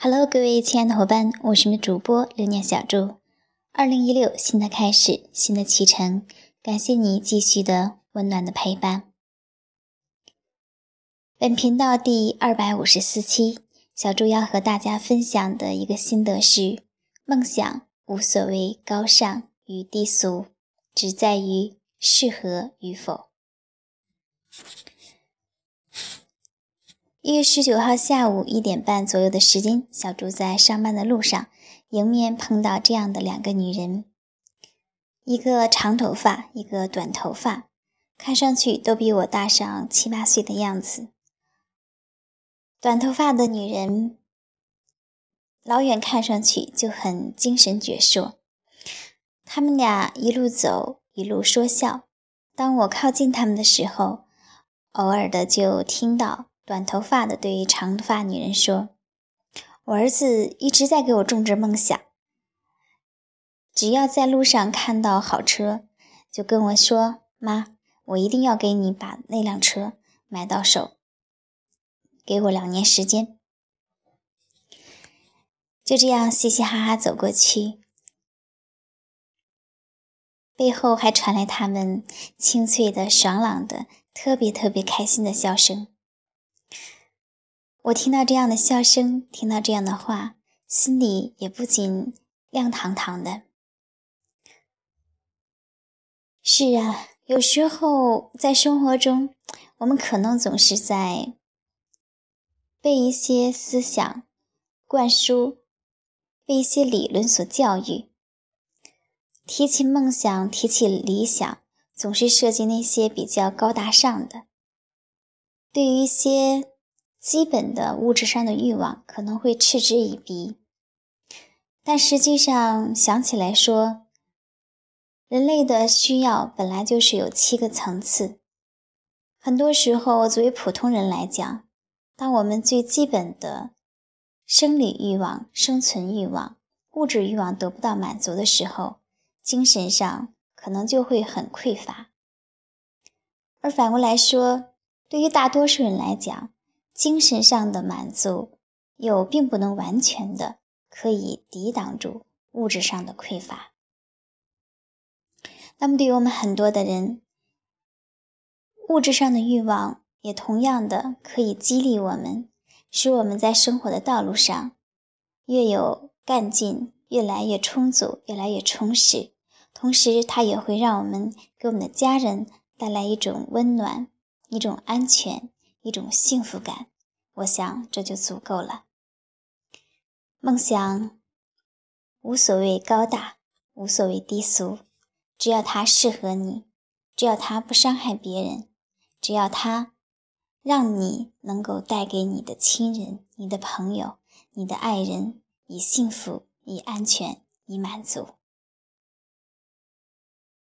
Hello，各位亲爱的伙伴，我是你的主播流年小猪。二零一六，新的开始，新的启程，感谢你继续的温暖的陪伴。本频道第二百五十四期，小猪要和大家分享的一个心得是：梦想无所谓高尚与低俗，只在于适合与否。一月十九号下午一点半左右的时间，小猪在上班的路上，迎面碰到这样的两个女人，一个长头发，一个短头发，看上去都比我大上七八岁的样子。短头发的女人，老远看上去就很精神矍铄。他们俩一路走，一路说笑。当我靠近他们的时候，偶尔的就听到。短头发的对长发女人说：“我儿子一直在给我种植梦想，只要在路上看到好车，就跟我说：‘妈，我一定要给你把那辆车买到手。’给我两年时间。”就这样嘻嘻哈哈走过去，背后还传来他们清脆的、爽朗的、特别特别开心的笑声。我听到这样的笑声，听到这样的话，心里也不禁亮堂堂的。是啊，有时候在生活中，我们可能总是在被一些思想灌输，被一些理论所教育。提起梦想，提起理想，总是涉及那些比较高大上的。对于一些。基本的物质上的欲望可能会嗤之以鼻，但实际上想起来说，人类的需要本来就是有七个层次。很多时候，作为普通人来讲，当我们最基本的生理欲望、生存欲望、物质欲望得不到满足的时候，精神上可能就会很匮乏。而反过来说，对于大多数人来讲，精神上的满足，又并不能完全的可以抵挡住物质上的匮乏。那么，对于我们很多的人，物质上的欲望也同样的可以激励我们，使我们在生活的道路上越有干劲，越来越充足，越来越充实。同时，它也会让我们给我们的家人带来一种温暖，一种安全。一种幸福感，我想这就足够了。梦想无所谓高大，无所谓低俗，只要它适合你，只要它不伤害别人，只要它让你能够带给你的亲人、你的朋友、你的爱人以幸福、以安全、以满足。